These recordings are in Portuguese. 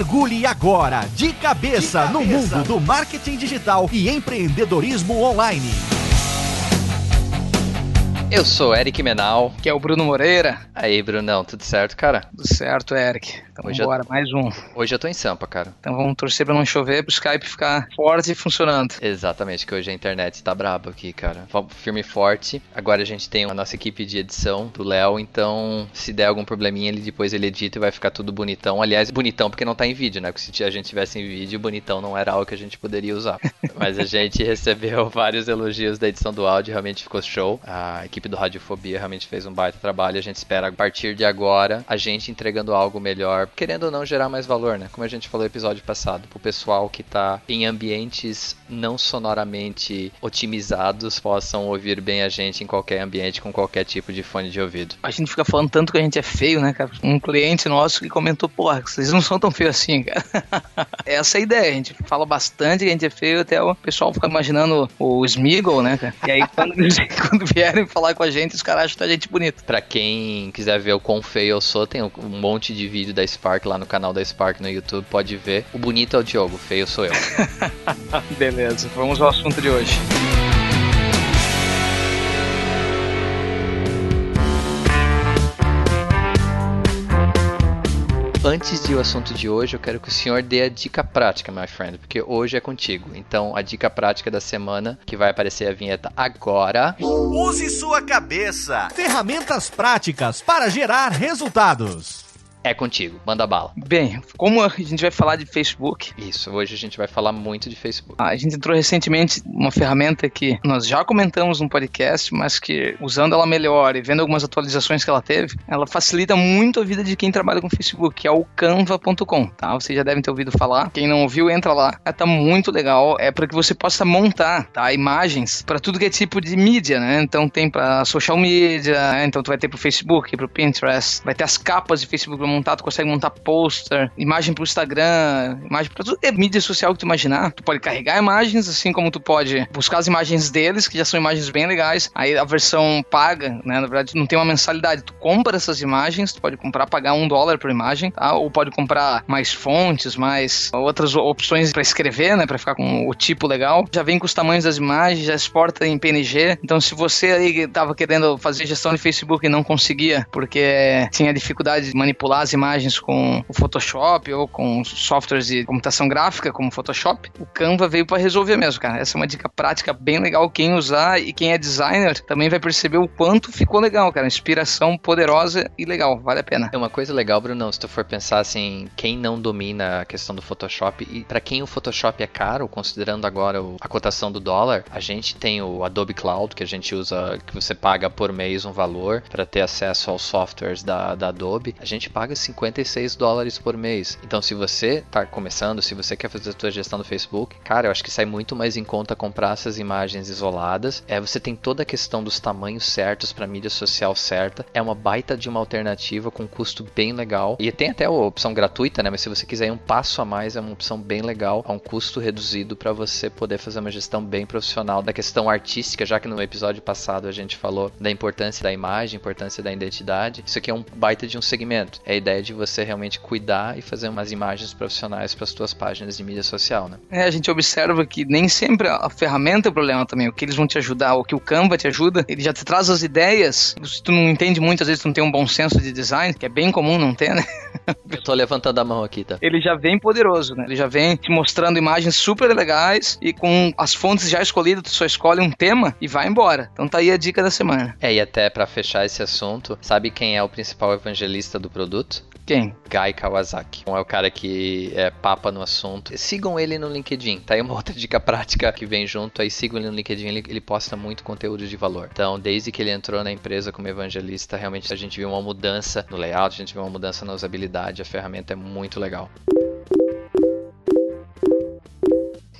Mergulhe agora de cabeça, de cabeça. no mundo do marketing digital e empreendedorismo online. Eu sou Eric Menal. Que é o Bruno Moreira. Aí, Brunão, tudo certo, cara? Tudo certo, Eric. Então hoje bora, eu... mais um. Hoje eu tô em Sampa, cara. Então vamos torcer pra não chover, pro Skype ficar forte e funcionando. Exatamente, que hoje a internet tá braba aqui, cara. Firme e forte. Agora a gente tem a nossa equipe de edição do Léo, então se der algum probleminha, ele depois ele edita e vai ficar tudo bonitão. Aliás, bonitão porque não tá em vídeo, né? Porque se a gente tivesse em vídeo, bonitão não era algo que a gente poderia usar. Mas a gente recebeu vários elogios da edição do áudio, realmente ficou show. A equipe do Radiofobia realmente fez um baita trabalho. A gente espera a partir de agora a gente entregando algo melhor querendo ou não gerar mais valor, né? Como a gente falou no episódio passado, pro pessoal que tá em ambientes não sonoramente otimizados possam ouvir bem a gente em qualquer ambiente com qualquer tipo de fone de ouvido. A gente fica falando tanto que a gente é feio, né, cara? Um cliente nosso que comentou, porra, vocês não são tão feios assim, cara. Essa é a ideia, a gente fala bastante que a gente é feio, até o pessoal fica imaginando o Smeagol, né, cara? E aí quando, quando vierem falar com a gente, os caras acham a gente bonito. Pra quem quiser ver o quão feio eu sou, tem um monte de vídeo da Spark lá no canal da Spark no YouTube, pode ver. O bonito é o Diogo, o feio sou eu. Beleza, vamos ao assunto de hoje. Antes de o assunto de hoje, eu quero que o senhor dê a dica prática, my friend, porque hoje é contigo. Então, a dica prática da semana, que vai aparecer a vinheta agora. Use sua cabeça. Ferramentas práticas para gerar resultados. É contigo, manda bala. Bem, como a gente vai falar de Facebook. Isso, hoje a gente vai falar muito de Facebook. A gente entrou recentemente uma ferramenta que nós já comentamos no podcast, mas que usando ela melhor e vendo algumas atualizações que ela teve, ela facilita muito a vida de quem trabalha com Facebook, que é o canva.com, tá? Vocês já devem ter ouvido falar. Quem não ouviu, entra lá. Ela tá muito legal, é para que você possa montar, tá? Imagens para tudo que é tipo de mídia, né? Então tem para social media, né? então tu vai ter pro Facebook, pro Pinterest, vai ter as capas de Facebook montar, tu consegue montar pôster, imagem pro Instagram, imagem pra tudo. É mídia social que tu imaginar. Tu pode carregar imagens, assim como tu pode buscar as imagens deles, que já são imagens bem legais. Aí a versão paga, né? Na verdade, não tem uma mensalidade. Tu compra essas imagens, tu pode comprar, pagar um dólar por imagem, tá? Ou pode comprar mais fontes, mais outras opções para escrever, né? Pra ficar com o tipo legal. Já vem com os tamanhos das imagens, já exporta em PNG. Então, se você aí tava querendo fazer gestão de Facebook e não conseguia, porque tinha dificuldade de manipular as imagens com o Photoshop ou com softwares de computação gráfica como Photoshop, o Canva veio para resolver mesmo, cara. Essa é uma dica prática bem legal. Quem usar e quem é designer também vai perceber o quanto ficou legal, cara. Inspiração poderosa e legal, vale a pena. É uma coisa legal, Bruno, se tu for pensar assim, quem não domina a questão do Photoshop e para quem o Photoshop é caro, considerando agora a cotação do dólar, a gente tem o Adobe Cloud que a gente usa, que você paga por mês um valor para ter acesso aos softwares da, da Adobe. A gente paga 56 dólares por mês. Então, se você está começando, se você quer fazer a sua gestão do Facebook, cara, eu acho que sai muito mais em conta comprar essas imagens isoladas. É, você tem toda a questão dos tamanhos certos para mídia social certa. É uma baita de uma alternativa com custo bem legal. E tem até a opção gratuita, né? Mas se você quiser ir um passo a mais, é uma opção bem legal, a um custo reduzido para você poder fazer uma gestão bem profissional da questão artística, já que no episódio passado a gente falou da importância da imagem, importância da identidade. Isso aqui é um baita de um segmento. É ideia de você realmente cuidar e fazer umas imagens profissionais para as suas páginas de mídia social, né? É, a gente observa que nem sempre a ferramenta é o problema também. O que eles vão te ajudar, o que o Canva te ajuda, ele já te traz as ideias. Se tu não entende muito, às vezes tu não tem um bom senso de design, que é bem comum não ter, né? Eu tô levantando a mão aqui, tá? Ele já vem poderoso, né? Ele já vem te mostrando imagens super legais e com as fontes já escolhidas, tu só escolhe um tema e vai embora. Então tá aí a dica da semana. É, e até para fechar esse assunto, sabe quem é o principal evangelista do produto? Quem? Guy Kawasaki. É o cara que é papa no assunto. Sigam ele no LinkedIn. Tá aí uma outra dica prática que vem junto. Aí sigam ele no LinkedIn. Ele, ele posta muito conteúdo de valor. Então, desde que ele entrou na empresa como evangelista, realmente a gente viu uma mudança no layout, a gente viu uma mudança na usabilidade. A ferramenta é muito legal.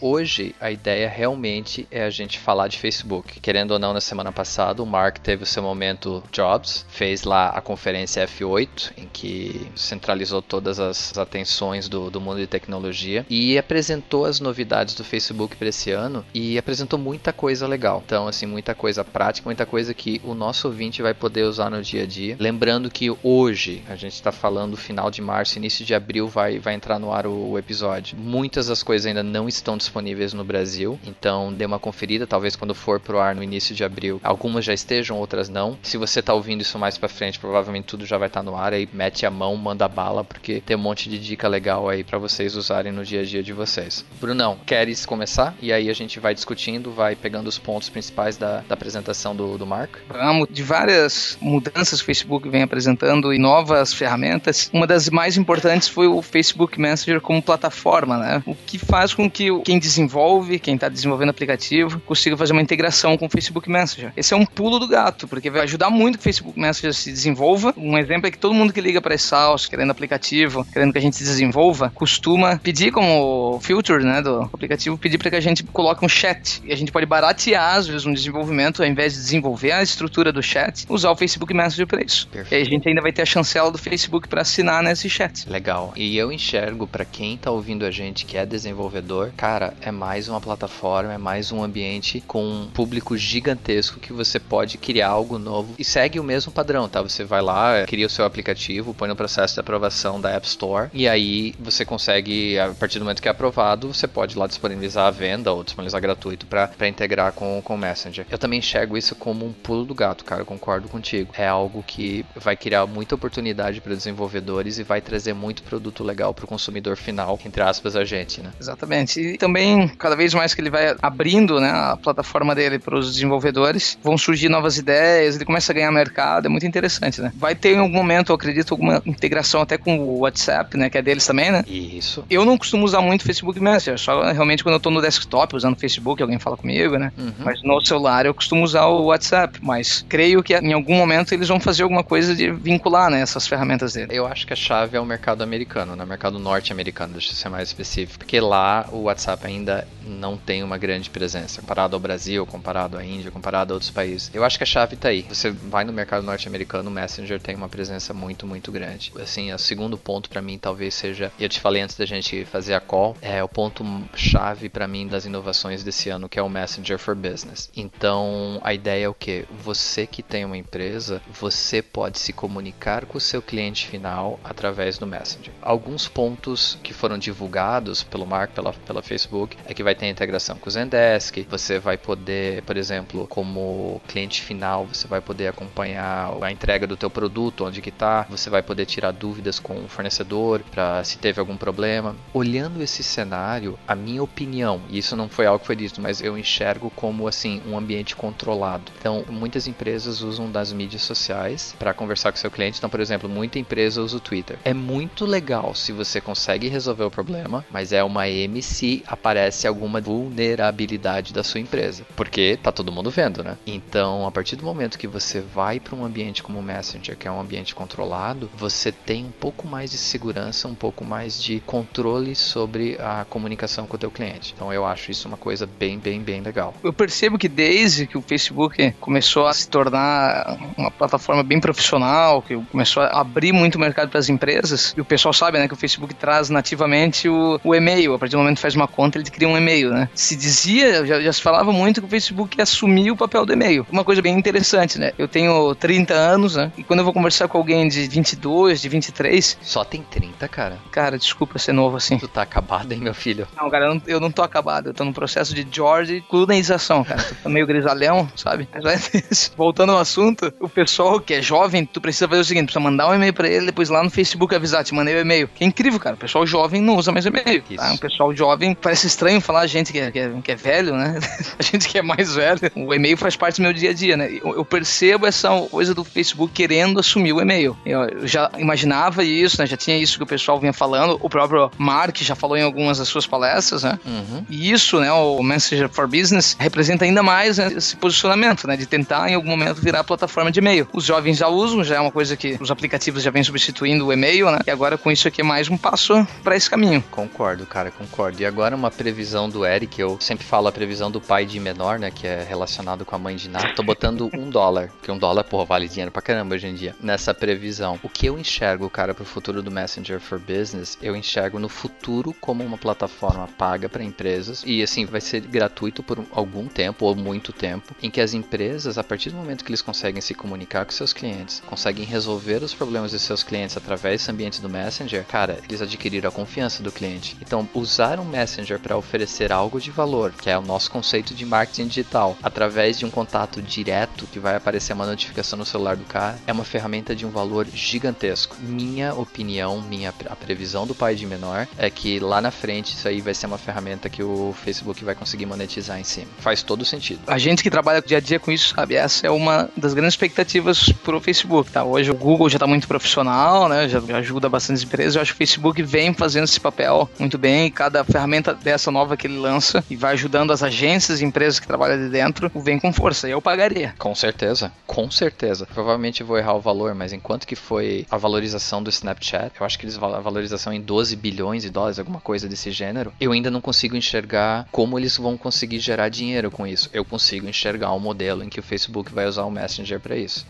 Hoje a ideia realmente é a gente falar de Facebook. Querendo ou não, na semana passada o Mark teve o seu momento Jobs, fez lá a conferência F8, em que centralizou todas as atenções do, do mundo de tecnologia e apresentou as novidades do Facebook para esse ano e apresentou muita coisa legal. Então, assim, muita coisa prática, muita coisa que o nosso ouvinte vai poder usar no dia a dia. Lembrando que hoje, a gente está falando final de março, início de abril vai, vai entrar no ar o, o episódio. Muitas das coisas ainda não estão disponíveis no Brasil, então dê uma conferida, talvez quando for pro ar no início de abril, algumas já estejam, outras não. Se você está ouvindo isso mais para frente, provavelmente tudo já vai estar tá no ar aí, mete a mão, manda bala, porque tem um monte de dica legal aí para vocês usarem no dia a dia de vocês. Brunão, queres começar? E aí a gente vai discutindo, vai pegando os pontos principais da, da apresentação do, do Mark? Vamos, de várias mudanças que o Facebook vem apresentando e novas ferramentas, uma das mais importantes foi o Facebook Messenger como plataforma, né? O que faz com que quem desenvolve, quem está desenvolvendo aplicativo, consiga fazer uma integração com o Facebook Messenger. Esse é um pulo do gato, porque vai ajudar muito que o Facebook Messenger se desenvolva. Um exemplo é que todo mundo que liga para Salsa, querendo aplicativo, querendo que a gente desenvolva, costuma pedir como filter, né, do aplicativo, pedir para que a gente coloque um chat. E a gente pode baratear, às vezes, um desenvolvimento, ao invés de desenvolver a estrutura do chat, usar o Facebook Messenger para isso. Perfeito. E aí a gente ainda vai ter a chancela do Facebook para assinar nesse chat. Legal. E eu enxergo para quem tá ouvindo a gente que é desenvolvedor, cara, é mais uma plataforma, é mais um ambiente com um público gigantesco que você pode criar algo novo e segue o mesmo padrão, tá? Você vai lá, cria o seu aplicativo, põe no processo de aprovação da App Store e aí você consegue, a partir do momento que é aprovado, você pode lá disponibilizar a venda ou disponibilizar gratuito para integrar com, com o Messenger. Eu também enxergo isso como um pulo do gato, cara, eu concordo contigo. É algo que vai criar muita oportunidade para desenvolvedores e vai trazer muito produto legal para o consumidor final, entre aspas, a gente, né? Exatamente. E também, cada vez mais que ele vai abrindo né, a plataforma dele para os desenvolvedores, vão surgir novas ideias, ele começa a ganhar mercado, é muito interessante, né? Vai ter em algum momento, eu acredito, alguma integração até com o WhatsApp, né, que é deles também, né? Isso. Eu não costumo usar muito Facebook Messenger, só realmente quando eu estou no desktop usando Facebook, alguém fala comigo, né? Uhum. Mas no celular eu costumo usar o WhatsApp, mas creio que em algum momento eles vão fazer alguma coisa de vincular, né, essas ferramentas dele. Eu acho que a chave é o mercado americano, né? Mercado norte-americano, deixa eu ser mais específico, porque lá o WhatsApp ainda não tem uma grande presença, comparado ao Brasil, comparado à Índia, comparado a outros países. Eu acho que a chave está aí. Você vai no mercado norte-americano, o Messenger tem uma presença muito, muito grande. Assim, o segundo ponto para mim talvez seja, eu te falei antes da gente fazer a call, é o ponto chave para mim das inovações desse ano, que é o Messenger for Business. Então, a ideia é o que? Você que tem uma empresa, você pode se comunicar com o seu cliente final através do Messenger. Alguns pontos que foram divulgados pelo Mark, pela, pela Facebook, é que vai ter integração com o Zendesk, você vai poder, por exemplo, como cliente final, você vai poder acompanhar a entrega do teu produto, onde que tá, você vai poder tirar dúvidas com o fornecedor para se teve algum problema. Olhando esse cenário, a minha opinião, e isso não foi algo que foi dito, mas eu enxergo como assim um ambiente controlado. Então, muitas empresas usam das mídias sociais para conversar com seu cliente. Então, por exemplo, muita empresa usa o Twitter. É muito legal se você consegue resolver o problema, mas é uma M se aparece alguma vulnerabilidade da sua empresa, porque tá todo mundo vendo, né? Então, a partir do momento que você vai para um ambiente como o Messenger, que é um ambiente controlado, você tem um pouco mais de segurança, um pouco mais de controle sobre a comunicação com o teu cliente. Então, eu acho isso uma coisa bem, bem, bem legal. Eu percebo que desde que o Facebook começou a se tornar uma plataforma bem profissional, que começou a abrir muito o mercado para as empresas, e o pessoal sabe, né, que o Facebook traz nativamente o, o e-mail. A partir do momento que faz uma conta, ele cria um e-mail, né? Se dizia, já, já se falava muito que o Facebook assumia o papel do e-mail. Uma coisa bem interessante, né? Eu tenho 30 anos, né? E quando eu vou conversar com alguém de 22, de 23... Só tem 30, cara? Cara, desculpa ser novo assim. Tu tá acabado, hein, meu filho? Não, cara, eu não, eu não tô acabado. Eu tô no processo de George clunização, cara. Tô meio grisalhão, sabe? Mas, voltando ao assunto, o pessoal que é jovem, tu precisa fazer o seguinte, precisa mandar um e-mail pra ele, depois lá no Facebook avisar, te mandei o um e-mail. Que é incrível, cara. O pessoal jovem não usa mais e-mail. Tá? Um pessoal jovem, parece estranho falar a gente que é, que é, que é velho, né? a gente que é mais velho. O e-mail faz parte do meu dia a dia, né? Eu, eu percebo essa coisa do Facebook querendo assumir o e-mail. Eu, eu já imaginava isso, né? Já tinha isso que o pessoal vinha falando. O próprio Mark já falou em algumas das suas palestras, né? Uhum. E isso, né? O Messenger for Business representa ainda mais né, esse posicionamento, né? De tentar em algum momento virar plataforma de e-mail. Os jovens já usam, já é uma coisa que os aplicativos já vêm substituindo o e-mail, né? E agora com isso aqui é mais um passo para esse caminho. Concordo, cara, concordo. E agora uma previsão do Eric, eu sempre falo a previsão do pai de menor, né? Que é relacionado com a mãe de nada. Tô botando um dólar, que um dólar, porra, vale dinheiro pra caramba hoje em dia, nessa previsão. O que eu enxergo, cara, pro futuro do Messenger for Business, eu enxergo no futuro como uma plataforma paga para empresas e assim vai ser gratuito por algum tempo ou muito tempo, em que as empresas, a partir do momento que eles conseguem se comunicar com seus clientes, conseguem resolver os problemas de seus clientes através desse ambiente do Messenger, cara, eles adquiriram a confiança do cliente. Então, usar um Messenger para oferecer algo de valor, que é o nosso conceito de marketing digital, através de um contato direto que vai aparecer uma notificação no celular do cara, é uma ferramenta de um valor gigantesco. Minha opinião, minha a previsão do pai de menor é que lá na frente isso aí vai ser uma ferramenta que o Facebook vai conseguir monetizar em cima. Faz todo sentido. A gente que trabalha dia a dia com isso, sabe, essa é uma das grandes expectativas pro Facebook, tá? Hoje o Google já tá muito profissional, né? Já ajuda bastante empresas. Eu acho que o Facebook vem fazendo esse papel muito bem e cada ferramenta dessa nova que ele lança e vai ajudando as agências e empresas que trabalham ali dentro, vem com força. E eu pagaria. Com certeza, com certeza. Provavelmente vou errar o valor, mas enquanto que foi a valorização do Snapchat, eu acho que eles a valorização em 12 bilhões de dólares, alguma coisa desse gênero, eu ainda não consigo enxergar como eles vão conseguir gerar dinheiro com isso. Eu consigo enxergar um modelo em que o Facebook vai usar o Messenger para isso.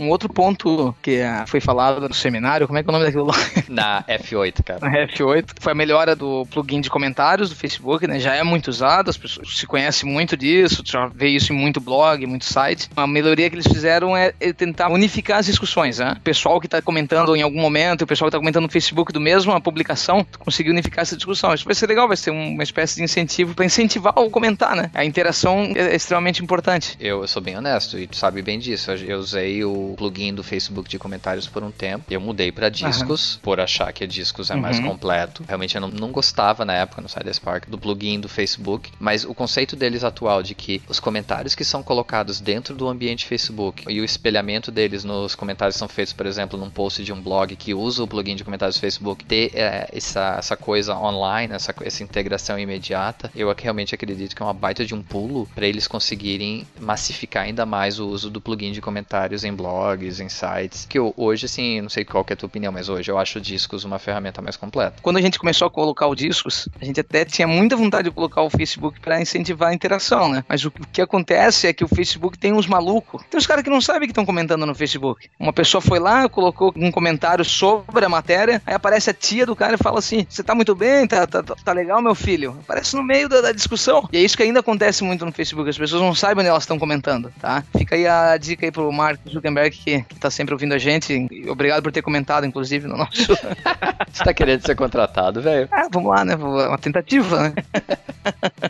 Um outro ponto que é, foi falado no seminário, como é que é o nome daquilo lá? Na F8, cara. Na F8, foi a melhora do plugin de comentários do Facebook, né? Já é muito usado, as pessoas se conhecem muito disso, já vê isso em muito blog, muito site. A melhoria que eles fizeram é, é tentar unificar as discussões, né? O pessoal que está comentando em algum momento, o pessoal que está comentando no Facebook do mesmo a publicação, conseguir unificar essa discussão. Isso vai ser legal, vai ser uma espécie de incentivo para incentivar o comentar, né? A interação é extremamente importante. Eu, eu sou bem honesto e tu sabe bem disso. Eu usei o plugin do Facebook de comentários por um tempo. Eu mudei para discos, uhum. por achar que a discos é uhum. mais completo. Realmente eu não, não gostava na época no Spark do plugin do Facebook, mas o conceito deles atual de que os comentários que são colocados dentro do ambiente Facebook e o espelhamento deles nos comentários são feitos, por exemplo, num post de um blog que usa o plugin de comentários do Facebook, ter é, essa, essa coisa online, essa, essa integração imediata, eu realmente acredito que é uma baita de um pulo para eles conseguirem massificar ainda mais o uso do plugin de comentários em blog blogs, em sites, que eu, hoje, assim, não sei qual é a tua opinião, mas hoje eu acho o Discos uma ferramenta mais completa. Quando a gente começou a colocar o Discos, a gente até tinha muita vontade de colocar o Facebook para incentivar a interação, né? Mas o que acontece é que o Facebook tem uns malucos. Tem uns caras que não sabem que estão comentando no Facebook. Uma pessoa foi lá, colocou um comentário sobre a matéria, aí aparece a tia do cara e fala assim: Você tá muito bem? Tá, tá, tá legal, meu filho? Aparece no meio da, da, discussão. E é isso que ainda acontece muito no Facebook. As pessoas não sabem onde elas estão comentando, tá? Fica aí a dica aí pro Mark Zuckerberg que, que tá sempre ouvindo a gente. Obrigado por ter comentado, inclusive, no nosso. Você tá querendo ser contratado, velho? Ah, vamos lá, né? Uma tentativa, né?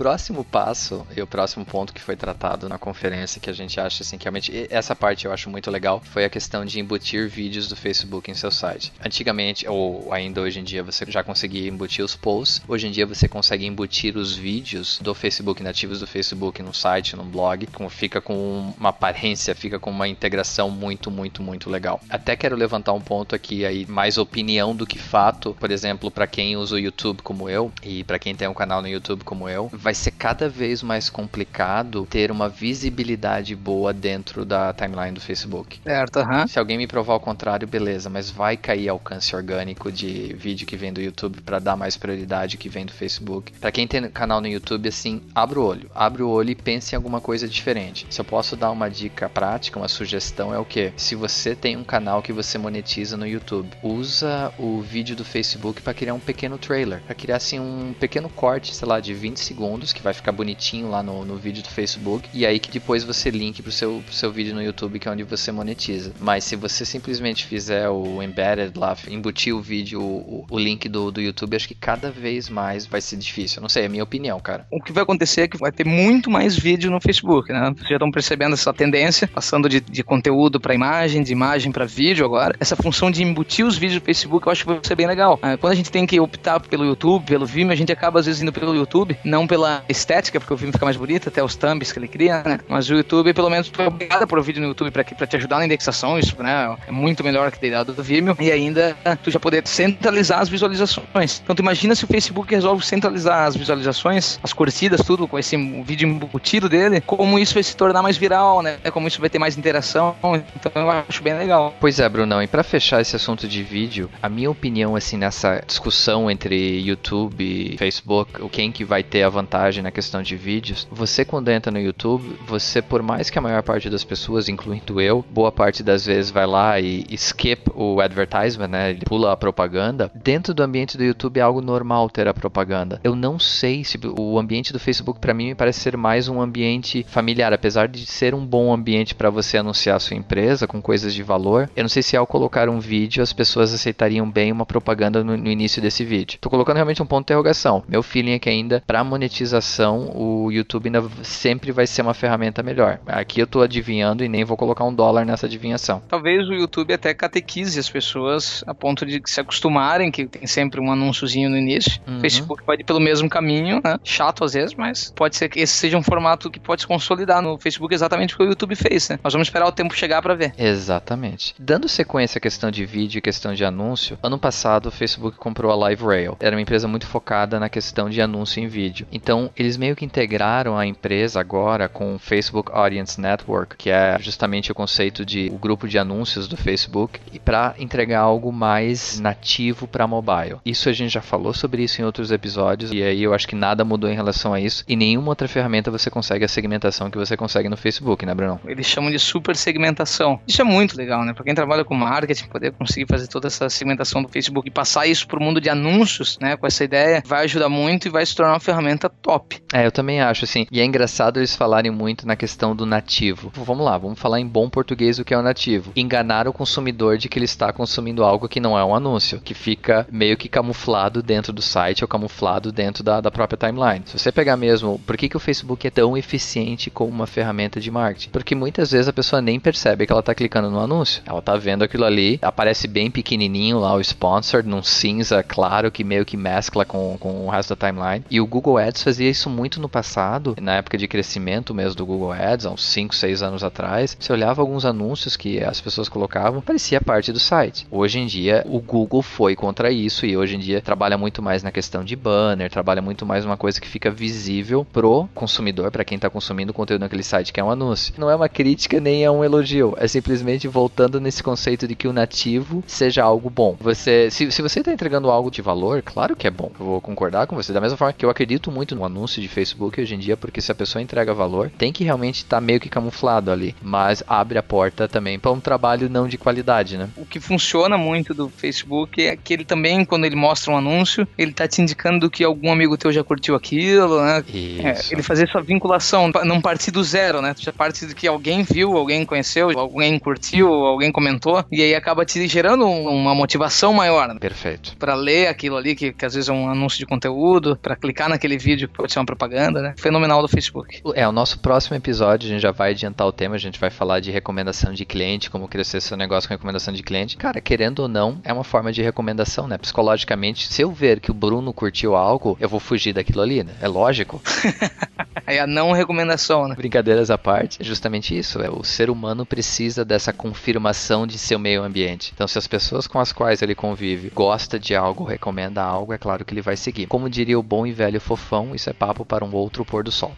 próximo passo e o próximo ponto que foi tratado na conferência que a gente acha assim que realmente essa parte eu acho muito legal foi a questão de embutir vídeos do Facebook em seu site. Antigamente ou ainda hoje em dia você já conseguia embutir os posts. Hoje em dia você consegue embutir os vídeos do Facebook nativos do Facebook no site, no blog, como fica com uma aparência, fica com uma integração muito muito muito legal. Até quero levantar um ponto aqui aí mais opinião do que fato, por exemplo, para quem usa o YouTube como eu e para quem tem um canal no YouTube como eu, vai ser cada vez mais complicado ter uma visibilidade boa dentro da timeline do Facebook. Certo, uhum. Se alguém me provar o contrário, beleza, mas vai cair alcance orgânico de vídeo que vem do YouTube para dar mais prioridade que vem do Facebook. Para quem tem canal no YouTube, assim, abre o olho, abre o olho e pense em alguma coisa diferente. Se eu posso dar uma dica prática, uma sugestão é o que? Se você tem um canal que você monetiza no YouTube, usa o vídeo do Facebook para criar um pequeno trailer, para criar assim um pequeno corte, sei lá, de 20 segundos que vai ficar bonitinho lá no, no vídeo do Facebook, e aí que depois você link pro seu, pro seu vídeo no YouTube, que é onde você monetiza. Mas se você simplesmente fizer o embedded lá, embutir o vídeo, o, o link do, do YouTube, acho que cada vez mais vai ser difícil. Não sei, é a minha opinião, cara. O que vai acontecer é que vai ter muito mais vídeo no Facebook, né? Vocês já estão percebendo essa tendência, passando de, de conteúdo para imagem, de imagem para vídeo agora. Essa função de embutir os vídeos do Facebook eu acho que vai ser bem legal. Ah, quando a gente tem que optar pelo YouTube, pelo Vimeo, a gente acaba às vezes indo pelo YouTube, não pela a estética, porque o Vimeo fica mais bonito, até os thumbs que ele cria, né? Mas o YouTube, pelo menos, tu é obrigado por vídeo no YouTube pra, pra te ajudar na indexação, isso, né? É muito melhor que ter dado do Vimeo. E ainda tu já poder centralizar as visualizações. Então tu imagina se o Facebook resolve centralizar as visualizações, as curtidas, tudo, com esse vídeo embutido dele, como isso vai se tornar mais viral, né? Como isso vai ter mais interação. Então eu acho bem legal. Pois é, Brunão, e para fechar esse assunto de vídeo, a minha opinião, assim, nessa discussão entre YouTube e Facebook, o quem que vai ter a vantagem na questão de vídeos, você quando entra no YouTube, você, por mais que a maior parte das pessoas, incluindo eu, boa parte das vezes vai lá e skip o advertisement, né? Ele pula a propaganda. Dentro do ambiente do YouTube é algo normal ter a propaganda. Eu não sei se o ambiente do Facebook para mim me parece ser mais um ambiente familiar, apesar de ser um bom ambiente para você anunciar a sua empresa com coisas de valor. Eu não sei se ao colocar um vídeo as pessoas aceitariam bem uma propaganda no, no início desse vídeo. Tô colocando realmente um ponto de interrogação. Meu feeling é que ainda para monetização o YouTube ainda sempre vai ser uma ferramenta melhor. Aqui eu tô adivinhando e nem vou colocar um dólar nessa adivinhação. Talvez o YouTube até catequize as pessoas a ponto de se acostumarem que tem sempre um anúnciozinho no início. Uhum. Facebook pode ir pelo mesmo caminho, né? Chato às vezes, mas pode ser que esse seja um formato que pode se consolidar no Facebook exatamente o que o YouTube fez, né? Nós vamos esperar o tempo chegar para ver. Exatamente. Dando sequência à questão de vídeo e questão de anúncio, ano passado o Facebook comprou a Live Rail. Era uma empresa muito focada na questão de anúncio em vídeo. Então, eles meio que integraram a empresa agora com o Facebook Audience Network, que é justamente o conceito de o grupo de anúncios do Facebook, e para entregar algo mais nativo para mobile. Isso a gente já falou sobre isso em outros episódios e aí eu acho que nada mudou em relação a isso. E nenhuma outra ferramenta você consegue a segmentação que você consegue no Facebook, né, Bruno? Eles chamam de super segmentação. Isso é muito legal, né? Para quem trabalha com marketing, poder conseguir fazer toda essa segmentação do Facebook e passar isso para o mundo de anúncios, né? Com essa ideia, vai ajudar muito e vai se tornar uma ferramenta top. É, eu também acho assim. E é engraçado eles falarem muito na questão do nativo. Vamos lá, vamos falar em bom português o que é o nativo. Enganar o consumidor de que ele está consumindo algo que não é um anúncio, que fica meio que camuflado dentro do site ou camuflado dentro da, da própria timeline. Se você pegar mesmo, por que, que o Facebook é tão eficiente como uma ferramenta de marketing? Porque muitas vezes a pessoa nem percebe que ela está clicando no anúncio. Ela está vendo aquilo ali, aparece bem pequenininho lá o sponsor, num cinza claro que meio que mescla com, com o resto da timeline. E o Google Ads fazia isso muito no passado, na época de crescimento mesmo do Google Ads, há uns 5, 6 anos atrás. Você olhava alguns anúncios que as pessoas colocavam, parecia parte do site. Hoje em dia, o Google foi contra isso e hoje em dia trabalha muito mais na questão de banner, trabalha muito mais uma coisa que fica visível pro consumidor, para quem está consumindo o conteúdo naquele site que é um anúncio. Não é uma crítica nem é um elogio, é simplesmente voltando nesse conceito de que o nativo seja algo bom. Você, se, se você está entregando algo de valor, claro que é bom. Eu vou concordar com você da mesma forma que eu acredito muito no anúncio de Facebook hoje em dia, porque se a pessoa entrega valor, tem que realmente estar tá meio que camuflado ali, mas abre a porta também para um trabalho não de qualidade, né? O que funciona muito do Facebook é que ele também, quando ele mostra um anúncio, ele tá te indicando que algum amigo teu já curtiu aquilo, né? É, ele fazer essa vinculação, não partir do zero, né? Tu já parte de que alguém viu, alguém conheceu, alguém curtiu, alguém comentou, e aí acaba te gerando uma motivação maior. Né? Perfeito. Para ler aquilo ali, que, que às vezes é um anúncio de conteúdo, para clicar naquele vídeo pode ser uma propaganda, né? Fenomenal do Facebook. É, o nosso próximo episódio, a gente já vai adiantar o tema, a gente vai falar de recomendação de cliente, como crescer seu negócio com recomendação de cliente. Cara, querendo ou não, é uma forma de recomendação, né? Psicologicamente, se eu ver que o Bruno curtiu algo, eu vou fugir daquilo ali, né? É lógico. é a não recomendação, né? Brincadeiras à parte, é justamente isso. É, o ser humano precisa dessa confirmação de seu meio ambiente. Então, se as pessoas com as quais ele convive gosta de algo, recomenda algo, é claro que ele vai seguir. Como diria o bom e velho fofão, isso é papo para um outro pôr do sol.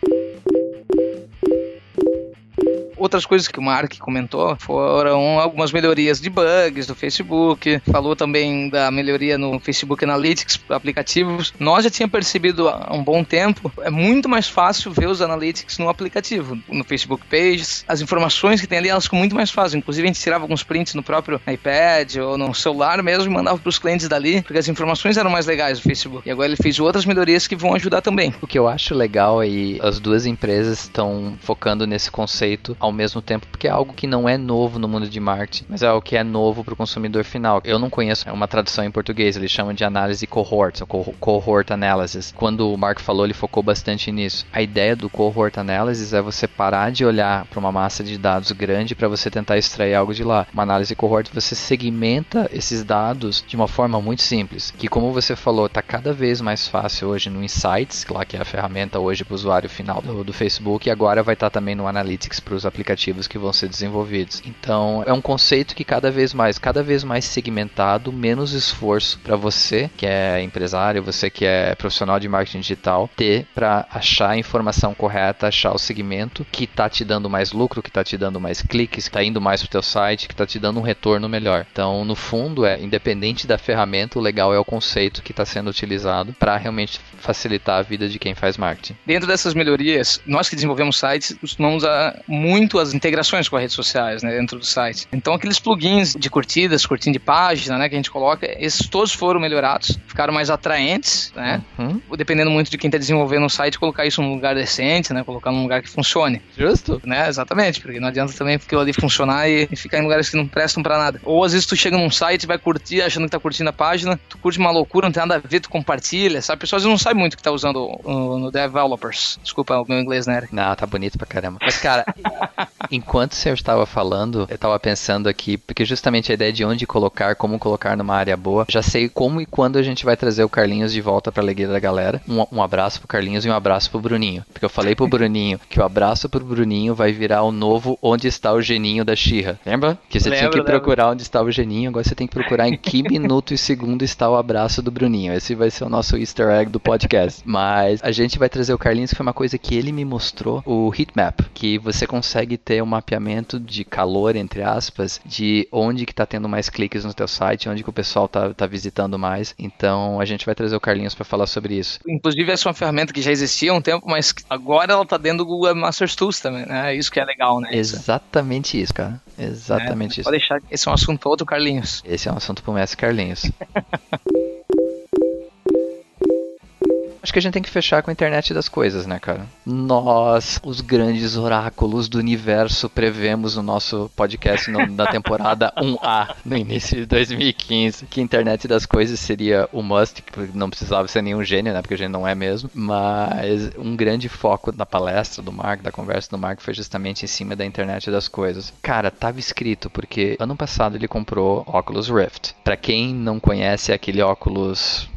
Outras coisas que o Mark comentou foram algumas melhorias de bugs do Facebook, falou também da melhoria no Facebook Analytics aplicativos. Nós já tínhamos percebido há um bom tempo, é muito mais fácil ver os analytics no aplicativo, no Facebook Pages. As informações que tem ali, elas ficam muito mais fáceis. Inclusive, a gente tirava alguns prints no próprio iPad ou no celular mesmo e mandava para os clientes dali, porque as informações eram mais legais do Facebook. E agora ele fez outras melhorias que vão ajudar também. O que eu acho legal é as duas empresas estão focando nesse conceito ao mesmo tempo, porque é algo que não é novo no mundo de marketing, mas é algo que é novo para o consumidor final. Eu não conheço uma tradução em português, eles chamam de análise cohort, ou cohort analysis. Quando o Mark falou, ele focou bastante nisso. A ideia do cohort analysis é você parar de olhar para uma massa de dados grande para você tentar extrair algo de lá. Uma análise cohort, você segmenta esses dados de uma forma muito simples, que como você falou, está cada vez mais fácil hoje no Insights, lá que é a ferramenta hoje para o usuário final do, do Facebook, e agora vai estar tá também no Analytics para os aplicativos que vão ser desenvolvidos. Então, é um conceito que cada vez mais, cada vez mais segmentado, menos esforço para você que é empresário, você que é profissional de marketing digital, ter para achar a informação correta, achar o segmento que está te dando mais lucro, que está te dando mais cliques, que está indo mais para o teu site, que está te dando um retorno melhor. Então, no fundo, é independente da ferramenta, o legal é o conceito que está sendo utilizado para realmente facilitar a vida de quem faz marketing. Dentro dessas melhorias, nós que desenvolvemos sites costumamos usar muito as integrações com as redes sociais, né, dentro do site. Então, aqueles plugins de curtidas, curtindo de página, né, que a gente coloca, esses todos foram melhorados, ficaram mais atraentes, né? Uhum. Dependendo muito de quem está desenvolvendo o site, colocar isso num lugar decente, né, colocar num lugar que funcione. Justo? Né, exatamente, porque não adianta também aquilo ali funcionar e, e ficar em lugares que não prestam para nada. Ou às vezes tu chega num site, vai curtir, achando que tá curtindo a página, tu curte uma loucura, não tem nada a ver, tu compartilha, sabe? Pessoas não sabem muito o que tá usando no Developers. Desculpa o meu inglês, né? Não, tá bonito pra caramba. Mas, cara, enquanto você estava falando, eu tava pensando aqui, porque justamente a ideia de onde colocar, como colocar numa área boa, já sei como e quando a gente vai trazer o Carlinhos de volta pra alegria da galera. Um, um abraço pro Carlinhos e um abraço pro Bruninho. Porque eu falei pro Bruninho que o abraço pro Bruninho vai virar o novo Onde está o Geninho da Xirra. Lembra? Que você lembra, tinha que procurar lembra. onde está o Geninho, agora você tem que procurar em que minuto e segundo está o abraço do Bruninho. Esse vai ser o nosso easter egg do podcast. Mas a gente vai trazer o Carlinhos, que foi uma coisa que ele me mostrou, o heatmap, que você consegue ter um mapeamento de calor, entre aspas, de onde que tá tendo mais cliques no teu site, onde que o pessoal tá, tá visitando mais. Então a gente vai trazer o Carlinhos para falar sobre isso. Inclusive essa é uma ferramenta que já existia há um tempo, mas agora ela tá dentro do Google Master Tools também, né? Isso que é legal, né? Exatamente isso, cara. Exatamente é, isso. Pode deixar, esse é um assunto outro, Carlinhos. Esse é um assunto pro mestre Carlinhos. Acho que a gente tem que fechar com a internet das coisas, né, cara? Nós, os grandes oráculos do universo, prevemos no nosso podcast no, na temporada 1A, no início de 2015, que a internet das coisas seria o must, que não precisava ser nenhum gênio, né, porque a gente não é mesmo, mas um grande foco da palestra do Mark, da conversa do Mark, foi justamente em cima da internet das coisas. Cara, tava escrito, porque ano passado ele comprou óculos Rift. Para quem não conhece, é aquele óculos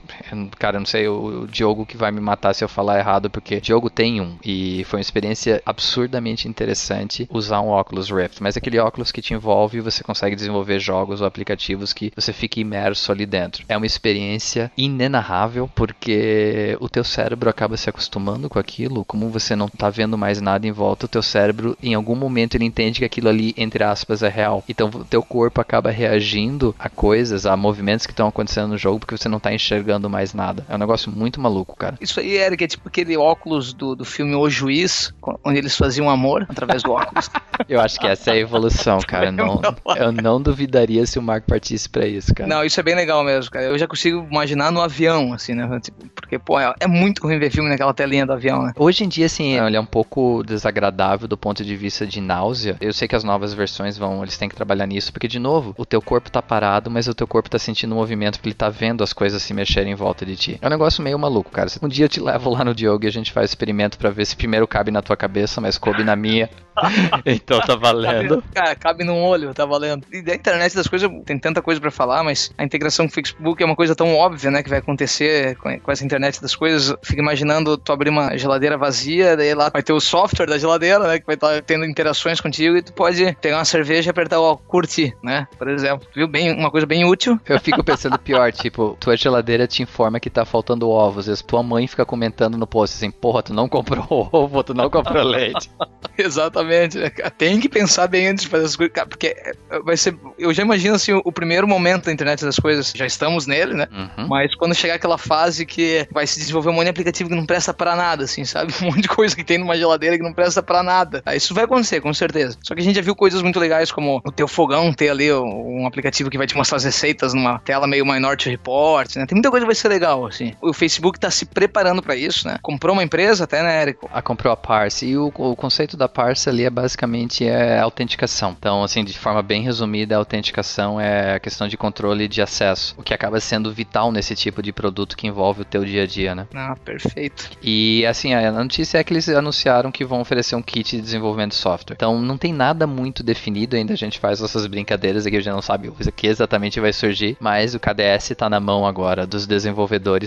Cara, eu não sei o, o Diogo que vai me matar se eu falar errado, porque Diogo tem um. E foi uma experiência absurdamente interessante usar um óculos Rift. Mas aquele óculos que te envolve e você consegue desenvolver jogos ou aplicativos que você fica imerso ali dentro. É uma experiência inenarrável, porque o teu cérebro acaba se acostumando com aquilo. Como você não tá vendo mais nada em volta, o teu cérebro, em algum momento, ele entende que aquilo ali, entre aspas, é real. Então, o teu corpo acaba reagindo a coisas, a movimentos que estão acontecendo no jogo, porque você não tá enxergando mais nada. É um negócio muito maluco, cara. Isso aí, Eric, é tipo aquele óculos do, do filme O Juiz, onde eles faziam amor através do óculos. eu acho que essa é a evolução, cara. Não, eu não duvidaria se o Mark partisse pra isso, cara. Não, isso é bem legal mesmo, cara. Eu já consigo imaginar no avião, assim, né? Tipo, porque, pô, é, é muito ruim ver filme naquela telinha do avião, né? Hoje em dia, assim, ele é um pouco desagradável do ponto de vista de náusea. Eu sei que as novas versões vão, eles têm que trabalhar nisso, porque, de novo, o teu corpo tá parado, mas o teu corpo tá sentindo movimento, porque ele tá vendo as coisas se mexerem em volta de ti. É um negócio meio maluco, cara. Um dia eu te levo lá no Diogo e a gente faz experimento para ver se primeiro cabe na tua cabeça, mas coube na minha. então tá valendo. Cara, cabe num olho, tá valendo. E da internet das coisas, tem tanta coisa para falar, mas a integração com o Facebook é uma coisa tão óbvia, né, que vai acontecer com, com essa internet das coisas. Fica imaginando tu abrir uma geladeira vazia, daí lá vai ter o software da geladeira, né, que vai estar tá tendo interações contigo e tu pode pegar uma cerveja e apertar o curtir, né, por exemplo. Viu? Bem, uma coisa bem útil. Eu fico pensando pior, tipo, tua geladeira te informa que tá faltando ovos, e tua mãe fica comentando no post assim, porra, tu não comprou ovo, tu não comprou leite. Exatamente, né, Tem que pensar bem antes de fazer as coisas, porque é, vai ser. Eu já imagino assim, o, o primeiro momento da internet das coisas, já estamos nele, né? Uhum. Mas quando chegar aquela fase que vai se desenvolver um monte de aplicativo que não presta para nada, assim, sabe? Um monte de coisa que tem numa geladeira que não presta para nada. Aí isso vai acontecer, com certeza. Só que a gente já viu coisas muito legais, como o teu fogão ter ali um aplicativo que vai te mostrar as receitas numa tela meio Minority Report, né? Tem muita coisa que vai ser legal, assim. O Facebook tá se preparando para isso, né? Comprou uma empresa até, né, Érico? Ah, comprou a Parse. E o, o conceito da Parse ali é basicamente é autenticação. Então, assim, de forma bem resumida, a autenticação é a questão de controle de acesso, o que acaba sendo vital nesse tipo de produto que envolve o teu dia a dia, né? Ah, perfeito. E assim, a notícia é que eles anunciaram que vão oferecer um kit de desenvolvimento de software. Então não tem nada muito definido ainda, a gente faz essas brincadeiras aqui, a gente não sabe o que exatamente vai surgir, mas o KDS está na mão agora dos desenvolvedores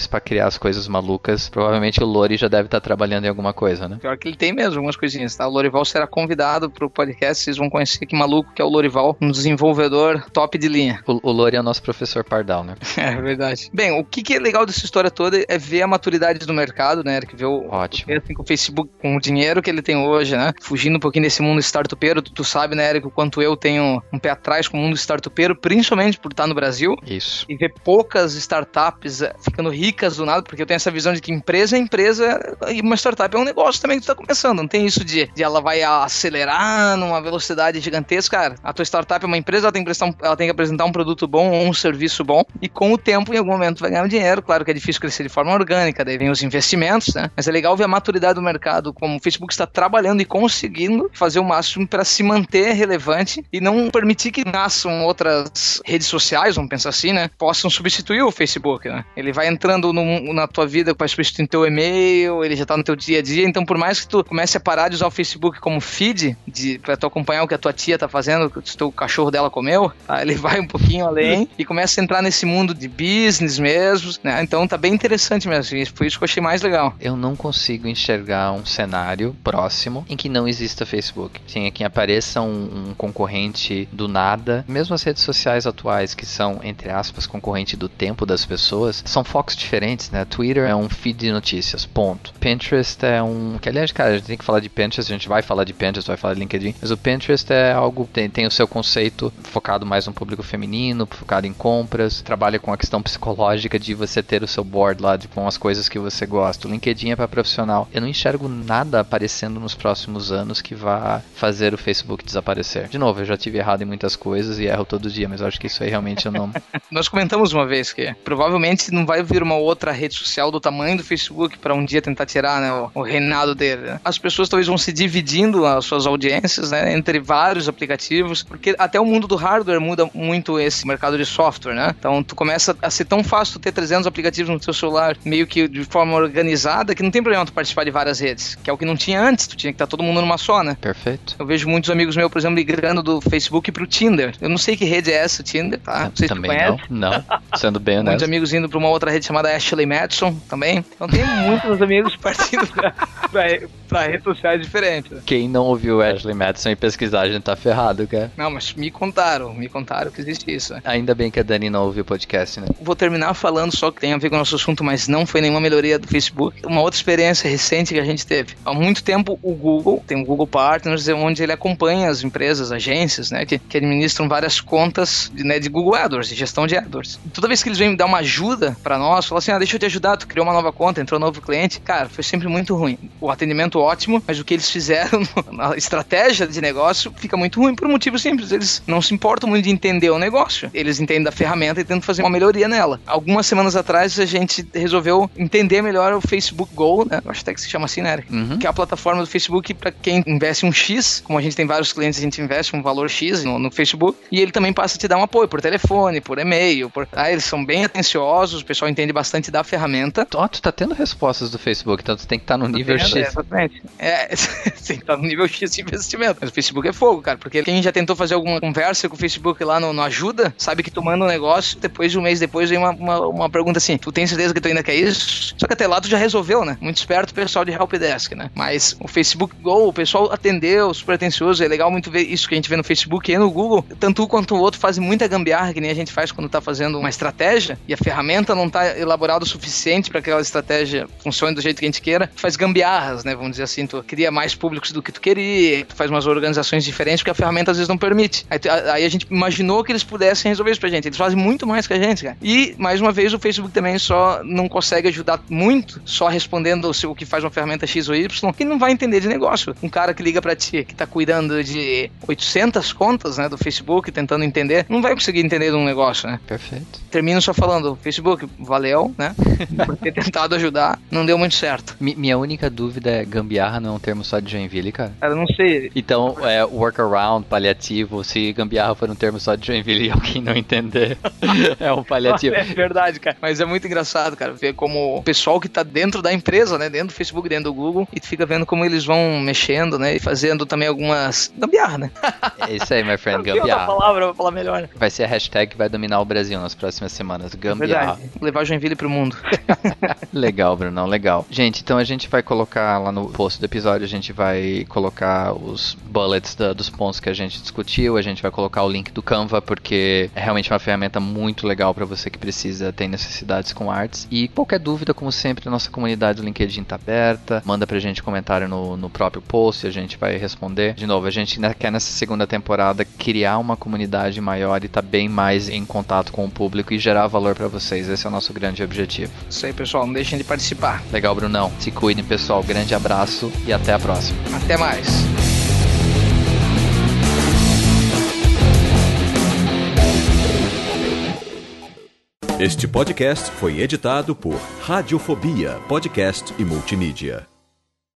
para criar as coisas malucas. Provavelmente o Lori já deve estar tá trabalhando em alguma coisa, né? Pior que ele tem mesmo algumas coisinhas, tá? O Lorival será convidado para o podcast, vocês vão conhecer que maluco que é o Lorival, um desenvolvedor top de linha. O, o Lori é o nosso professor Pardal, né? é verdade. Bem, o que, que, é legal dessa história toda é ver a maturidade do mercado, né, Eric? Ver o, Ótimo. Assim, com o Facebook, com o dinheiro que ele tem hoje, né? Fugindo um pouquinho desse mundo startupeiro, tu, tu sabe, né, Eric, o quanto eu tenho um pé atrás com o mundo startupeiro, principalmente por estar no Brasil. Isso. E ver poucas startups ficando ricas do nada, porque eu tenho essa visão de que empresa é empresa e uma startup é um negócio também que tu tá começando. Não tem isso de, de ela vai acelerar numa velocidade gigantesca, cara. A tua startup é uma empresa, ela tem, que um, ela tem que apresentar um produto bom ou um serviço bom, e com o tempo, em algum momento, vai ganhar um dinheiro. Claro que é difícil crescer de forma orgânica, daí vem os investimentos, né? Mas é legal ver a maturidade do mercado, como o Facebook está trabalhando e conseguindo fazer o máximo para se manter relevante e não permitir que nasçam outras redes sociais, vamos pensar assim, né? Possam substituir o Facebook, né? Ele vai entrando no, na tua vida para substituir teu e-mail, ele já tá no teu dia a dia, então por mais que tu comece a parar de usar o Facebook como feed, de, pra tu acompanhar o que a tua tia tá fazendo, o que o cachorro dela comeu, tá? ele vai um pouquinho além e começa a entrar nesse mundo de business mesmo, né? Então tá bem interessante mesmo, foi isso que eu achei mais legal. Eu não consigo enxergar um cenário próximo em que não exista Facebook. Sim, que apareça um, um concorrente do nada. Mesmo as redes sociais atuais, que são, entre aspas, concorrente do tempo das pessoas, são focos diferentes, né? Twitter é um feed de notícias, ponto. Pinterest é um. Que aliás, cara, a gente tem que falar de Pinterest, a gente vai falar de Pinterest, vai falar de LinkedIn, mas o Pinterest é algo, tem, tem o seu conceito focado mais no público feminino, focado em compras, trabalha com a questão psicológica de você ter o seu board lá de, com as coisas que você gosta. O LinkedIn é para profissional. Eu não enxergo nada aparecendo nos próximos anos que vá fazer o Facebook desaparecer. De novo, eu já tive errado em muitas coisas e erro todo dia, mas acho que isso aí realmente eu não. Nós comentamos uma vez que provavelmente não vai vir uma outra rede social do tamanho do Facebook para um dia tentar tirar né, o, o reinado dele. Né? As pessoas talvez vão se dividindo as suas audiências né, entre vários aplicativos, porque até o mundo do hardware muda muito esse mercado de software, né? Então tu começa a ser tão fácil ter 300 aplicativos no teu celular, meio que de forma organizada, que não tem problema tu participar de várias redes, que é o que não tinha antes, tu tinha que estar todo mundo numa só, né? Perfeito. Eu vejo muitos amigos meus, por exemplo, migrando do Facebook pro Tinder. Eu não sei que rede é essa, o Tinder, tá? Não sei também não, não. Sendo bem honesto. Muitos amigos indo pra uma outra rede chamada Ashley Madison também. Então tem muitos amigos partindo pra, pra, pra redes sociais diferentes. Quem não ouviu Ashley Madison e pesquisar, a gente tá ferrado, cara. Não, mas me contaram, me contaram que existe isso. Ainda bem que a Dani não ouviu o podcast, né? Vou terminar falando só que tem a ver com o nosso assunto, mas não foi nenhuma melhoria do Facebook. Uma outra experiência recente que a gente teve. Há muito tempo, o Google, tem o Google Partners, onde ele acompanha as empresas, agências, né, que, que administram várias contas de, né, de Google AdWords, de gestão de AdWords. Toda vez que eles vêm dar uma ajuda para nós, falam assim, ah, deixa eu te ajudar, tu criou uma nova conta, entrou um novo cliente, cara, foi sempre muito ruim. O atendimento ótimo, mas o que eles fizeram na estratégia de negócio fica muito ruim por um motivo simples, eles não se importam muito de entender o negócio. Eles entendem da ferramenta e tentam fazer uma melhoria nela. Algumas semanas atrás a gente resolveu entender melhor o Facebook Go, né? Acho até que se chama assim, né, Eric? Uhum. Que é a plataforma do Facebook para quem investe um X, como a gente tem vários clientes, a gente investe um valor X no, no Facebook, e ele também passa a te dar um apoio por telefone, por e-mail, por... Ah, eles são bem atenciosos, pessoal entende bastante da ferramenta. Ó, oh, tu tá tendo respostas do Facebook, então tu tem que estar tá no nível X. É, exatamente. É, tem que estar tá no nível X de investimento. Mas o Facebook é fogo, cara, porque quem já tentou fazer alguma conversa com o Facebook lá no, no Ajuda, sabe que tu manda um negócio, depois de um mês depois vem uma, uma, uma, pergunta assim, tu tem certeza que tu ainda quer isso? Só que até lá tu já resolveu, né? Muito esperto o pessoal de Helpdesk, né? Mas o Facebook Go, o pessoal atendeu, super atencioso, é legal muito ver isso que a gente vê no Facebook e no Google, tanto um quanto o outro fazem muita gambiarra, que nem a gente faz quando tá fazendo uma estratégia, e a ferramenta não tá elaborada o suficiente para que aquela estratégia funcione do jeito que a gente queira, tu faz gambiarras, né? Vamos dizer assim, tu cria mais públicos do que tu queria, tu faz umas organizações diferentes porque a ferramenta às vezes não permite. Aí, aí a gente imaginou que eles pudessem resolver isso pra gente. Eles fazem muito mais que a gente, cara. E, mais uma vez, o Facebook também só não consegue ajudar muito, só respondendo o, o que faz uma ferramenta X ou Y, que não vai entender de negócio. Um cara que liga para ti, que tá cuidando de 800 contas, né, do Facebook, tentando entender, não vai conseguir entender de um negócio, né? Perfeito. Termino só falando, Facebook, que valeu, né? Por ter tentado ajudar, não deu muito certo. Mi- minha única dúvida é: gambiarra não é um termo só de Joinville, cara? Cara, eu não sei. Então, é workaround, paliativo, se gambiarra for um termo só de Joinville e alguém não entender, é um paliativo. É verdade, cara. Mas é muito engraçado, cara, ver como o pessoal que tá dentro da empresa, né, dentro do Facebook, dentro do Google, e tu fica vendo como eles vão mexendo, né, e fazendo também algumas gambiarra, né? É isso aí, my friend, gambiarra. palavra pra falar melhor. Vai ser a hashtag que vai dominar o Brasil nas próximas semanas. É Gambiarra. verdade. Levar Joinville pro mundo. Legal, Brunão, legal. Gente, então a gente vai colocar lá no post do episódio, a gente vai colocar os bullets da- dos pontos que a gente discutiu, a gente vai colocar o link do Canva, porque é realmente uma ferramenta muito legal para você que precisa, tem necessidades com artes. E qualquer dúvida, como sempre, nossa comunidade do LinkedIn tá aberta, manda pra gente comentário no, no próprio post, a gente vai responder. De novo, a gente quer nessa segunda temporada criar uma comunidade maior e tá bem mais em contato com o público e gerar valor para vocês. Esse é o nosso grande objetivo. Isso aí, pessoal. Não deixem de participar. Legal, Brunão. Se cuidem, pessoal. Grande abraço e até a próxima. Até mais. Este podcast foi editado por Radiofobia, podcast e multimídia.